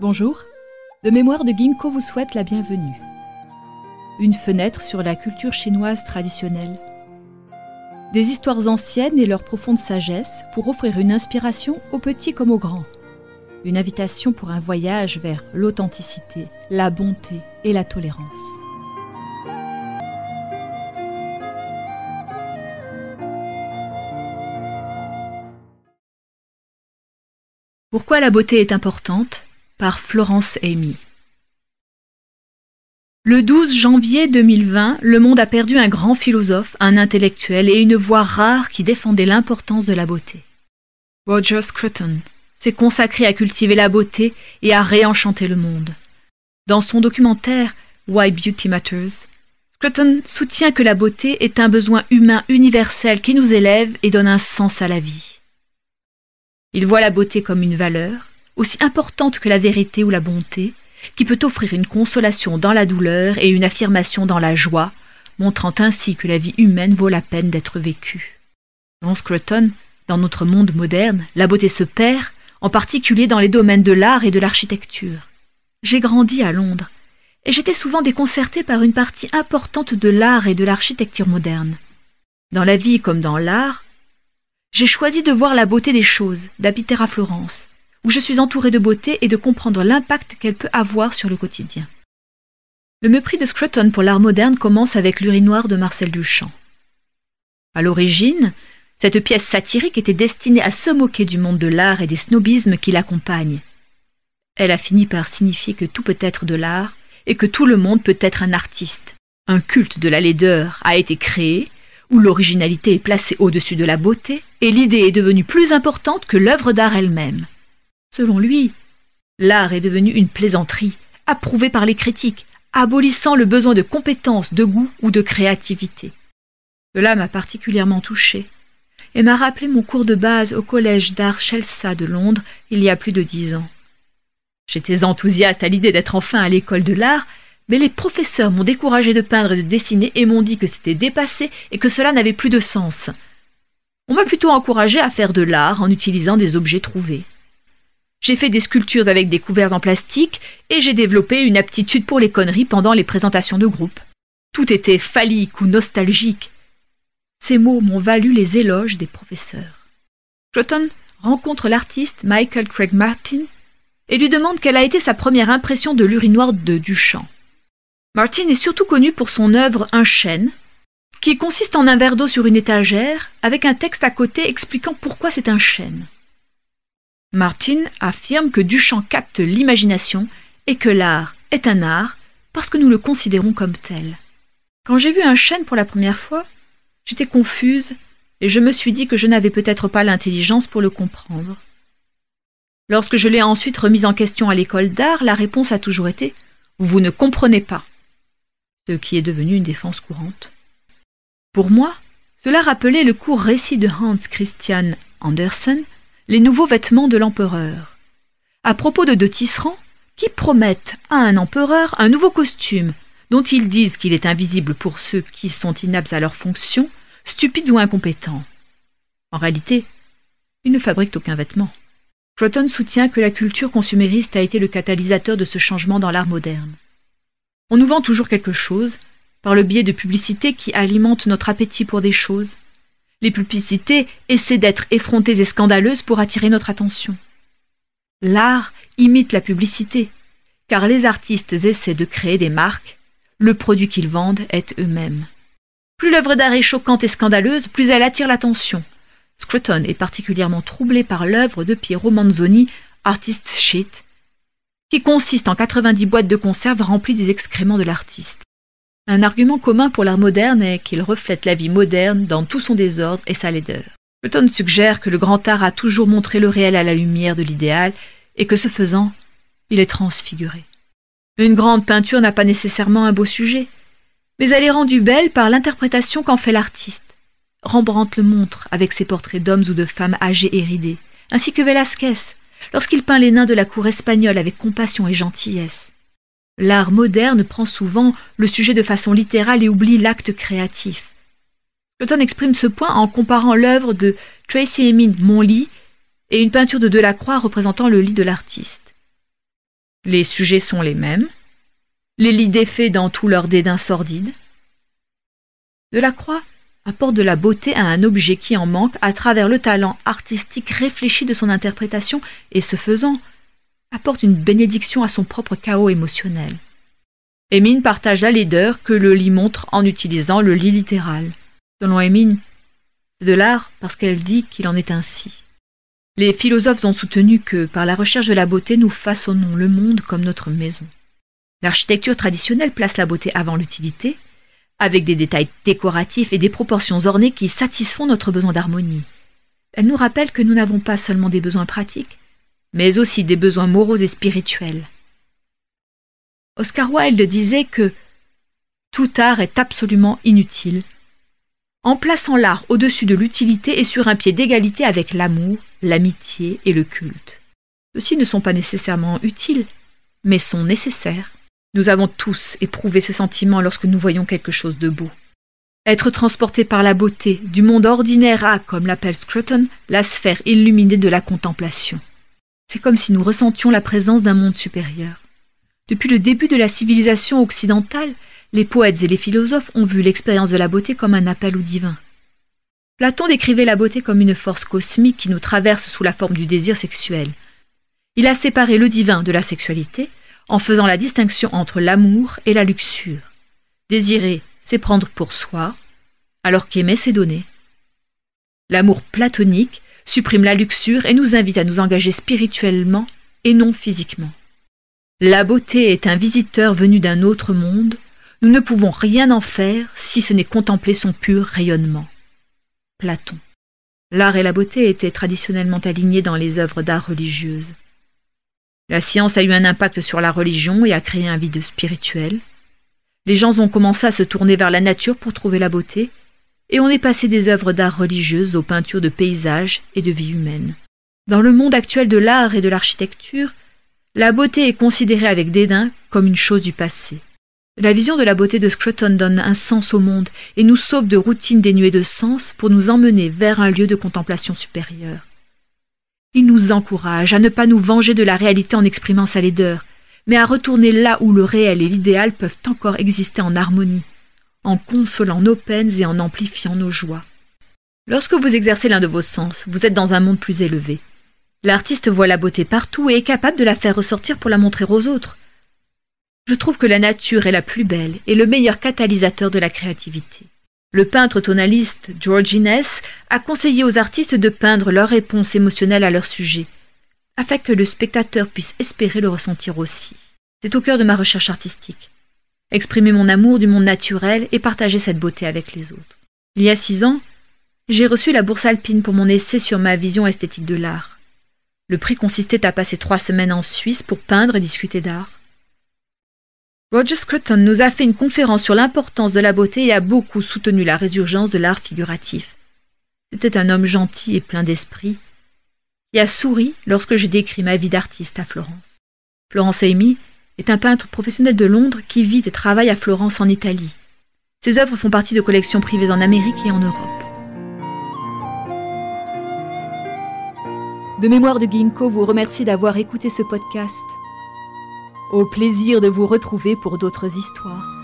Bonjour, le mémoire de Ginkgo vous souhaite la bienvenue. Une fenêtre sur la culture chinoise traditionnelle. Des histoires anciennes et leur profonde sagesse pour offrir une inspiration aux petits comme aux grands. Une invitation pour un voyage vers l'authenticité, la bonté et la tolérance. Pourquoi la beauté est importante? Par Florence Amy. Le 12 janvier 2020, le monde a perdu un grand philosophe, un intellectuel et une voix rare qui défendait l'importance de la beauté. Roger Scruton s'est consacré à cultiver la beauté et à réenchanter le monde. Dans son documentaire Why Beauty Matters, Scruton soutient que la beauté est un besoin humain universel qui nous élève et donne un sens à la vie. Il voit la beauté comme une valeur, aussi importante que la vérité ou la bonté, qui peut offrir une consolation dans la douleur et une affirmation dans la joie, montrant ainsi que la vie humaine vaut la peine d'être vécue. Dans Scruton, dans notre monde moderne, la beauté se perd, en particulier dans les domaines de l'art et de l'architecture. J'ai grandi à Londres, et j'étais souvent déconcertée par une partie importante de l'art et de l'architecture moderne. Dans la vie comme dans l'art, j'ai choisi de voir la beauté des choses, d'habiter à Florence, où je suis entourée de beauté et de comprendre l'impact qu'elle peut avoir sur le quotidien. Le mépris de Scruton pour l'art moderne commence avec l'urinoir de Marcel Duchamp. À l'origine, cette pièce satirique était destinée à se moquer du monde de l'art et des snobismes qui l'accompagnent. Elle a fini par signifier que tout peut être de l'art et que tout le monde peut être un artiste. Un culte de la laideur a été créé, où l'originalité est placée au-dessus de la beauté, et l'idée est devenue plus importante que l'œuvre d'art elle-même. Selon lui, l'art est devenu une plaisanterie, approuvée par les critiques, abolissant le besoin de compétences, de goût ou de créativité. Cela m'a particulièrement touché et m'a rappelé mon cours de base au collège d'art Chelsea de Londres il y a plus de dix ans. J'étais enthousiaste à l'idée d'être enfin à l'école de l'art, mais les professeurs m'ont découragé de peindre et de dessiner et m'ont dit que c'était dépassé et que cela n'avait plus de sens. On m'a plutôt encouragé à faire de l'art en utilisant des objets trouvés. J'ai fait des sculptures avec des couverts en plastique et j'ai développé une aptitude pour les conneries pendant les présentations de groupe. Tout était phallique ou nostalgique. Ces mots m'ont valu les éloges des professeurs. Cloton rencontre l'artiste Michael Craig Martin et lui demande quelle a été sa première impression de l'urinoir de Duchamp. Martin est surtout connu pour son œuvre Un chêne, qui consiste en un verre d'eau sur une étagère avec un texte à côté expliquant pourquoi c'est un chêne. Martin affirme que Duchamp capte l'imagination et que l'art est un art parce que nous le considérons comme tel. Quand j'ai vu un chêne pour la première fois, j'étais confuse et je me suis dit que je n'avais peut-être pas l'intelligence pour le comprendre. Lorsque je l'ai ensuite remise en question à l'école d'art, la réponse a toujours été Vous ne comprenez pas, ce qui est devenu une défense courante. Pour moi, cela rappelait le court récit de Hans Christian Andersen les nouveaux vêtements de l'empereur. À propos de deux tisserands, qui promettent à un empereur un nouveau costume, dont ils disent qu'il est invisible pour ceux qui sont inaptes à leur fonction, stupides ou incompétents. En réalité, ils ne fabriquent aucun vêtement. Croton soutient que la culture consumériste a été le catalyseur de ce changement dans l'art moderne. On nous vend toujours quelque chose, par le biais de publicités qui alimentent notre appétit pour des choses, les publicités essaient d'être effrontées et scandaleuses pour attirer notre attention. L'art imite la publicité, car les artistes essaient de créer des marques, le produit qu'ils vendent est eux-mêmes. Plus l'œuvre d'art est choquante et scandaleuse, plus elle attire l'attention. Scruton est particulièrement troublé par l'œuvre de Piero Manzoni, Artist Shit, qui consiste en 90 boîtes de conserve remplies des excréments de l'artiste. Un argument commun pour l'art moderne est qu'il reflète la vie moderne dans tout son désordre et sa laideur. Platon suggère que le grand art a toujours montré le réel à la lumière de l'idéal et que ce faisant, il est transfiguré. Une grande peinture n'a pas nécessairement un beau sujet, mais elle est rendue belle par l'interprétation qu'en fait l'artiste. Rembrandt le montre avec ses portraits d'hommes ou de femmes âgés et ridés, ainsi que Velázquez, lorsqu'il peint les nains de la cour espagnole avec compassion et gentillesse. L'art moderne prend souvent le sujet de façon littérale et oublie l'acte créatif. Cloton exprime ce point en comparant l'œuvre de Tracy Emin Mon lit et une peinture de Delacroix représentant le lit de l'artiste. Les sujets sont les mêmes, les lits défaits dans tout leur dédain sordide. Delacroix apporte de la beauté à un objet qui en manque à travers le talent artistique réfléchi de son interprétation et ce faisant, apporte une bénédiction à son propre chaos émotionnel. Émine partage la laideur que le lit montre en utilisant le lit littéral. Selon Émine, c'est de l'art parce qu'elle dit qu'il en est ainsi. Les philosophes ont soutenu que, par la recherche de la beauté, nous façonnons le monde comme notre maison. L'architecture traditionnelle place la beauté avant l'utilité, avec des détails décoratifs et des proportions ornées qui satisfont notre besoin d'harmonie. Elle nous rappelle que nous n'avons pas seulement des besoins pratiques, mais aussi des besoins moraux et spirituels. Oscar Wilde disait que tout art est absolument inutile, en plaçant l'art au-dessus de l'utilité et sur un pied d'égalité avec l'amour, l'amitié et le culte. Ceux-ci ne sont pas nécessairement utiles, mais sont nécessaires. Nous avons tous éprouvé ce sentiment lorsque nous voyons quelque chose de beau. Être transporté par la beauté du monde ordinaire à, comme l'appelle Scruton, la sphère illuminée de la contemplation. C'est comme si nous ressentions la présence d'un monde supérieur. Depuis le début de la civilisation occidentale, les poètes et les philosophes ont vu l'expérience de la beauté comme un appel au divin. Platon décrivait la beauté comme une force cosmique qui nous traverse sous la forme du désir sexuel. Il a séparé le divin de la sexualité en faisant la distinction entre l'amour et la luxure. Désirer, c'est prendre pour soi, alors qu'aimer, c'est donner. L'amour platonique supprime la luxure et nous invite à nous engager spirituellement et non physiquement. La beauté est un visiteur venu d'un autre monde, nous ne pouvons rien en faire si ce n'est contempler son pur rayonnement. Platon. L'art et la beauté étaient traditionnellement alignés dans les œuvres d'art religieuses. La science a eu un impact sur la religion et a créé un vide spirituel. Les gens ont commencé à se tourner vers la nature pour trouver la beauté, et on est passé des œuvres d'art religieuses aux peintures de paysages et de vie humaine. Dans le monde actuel de l'art et de l'architecture, la beauté est considérée avec dédain comme une chose du passé. La vision de la beauté de Scruton donne un sens au monde et nous sauve de routines dénuées de sens pour nous emmener vers un lieu de contemplation supérieure. Il nous encourage à ne pas nous venger de la réalité en exprimant sa laideur, mais à retourner là où le réel et l'idéal peuvent encore exister en harmonie, en consolant nos peines et en amplifiant nos joies. Lorsque vous exercez l'un de vos sens, vous êtes dans un monde plus élevé. L'artiste voit la beauté partout et est capable de la faire ressortir pour la montrer aux autres. Je trouve que la nature est la plus belle et le meilleur catalyseur de la créativité. Le peintre tonaliste George Innes a conseillé aux artistes de peindre leur réponse émotionnelle à leur sujet, afin que le spectateur puisse espérer le ressentir aussi. C'est au cœur de ma recherche artistique. Exprimer mon amour du monde naturel et partager cette beauté avec les autres. Il y a six ans, j'ai reçu la bourse alpine pour mon essai sur ma vision esthétique de l'art. Le prix consistait à passer trois semaines en Suisse pour peindre et discuter d'art. Roger Scruton nous a fait une conférence sur l'importance de la beauté et a beaucoup soutenu la résurgence de l'art figuratif. C'était un homme gentil et plein d'esprit, qui a souri lorsque j'ai décrit ma vie d'artiste à Florence. Florence Amy est un peintre professionnel de Londres qui vit et travaille à Florence en Italie. Ses œuvres font partie de collections privées en Amérique et en Europe. De mémoire de Ginkgo vous remercie d'avoir écouté ce podcast. Au plaisir de vous retrouver pour d'autres histoires.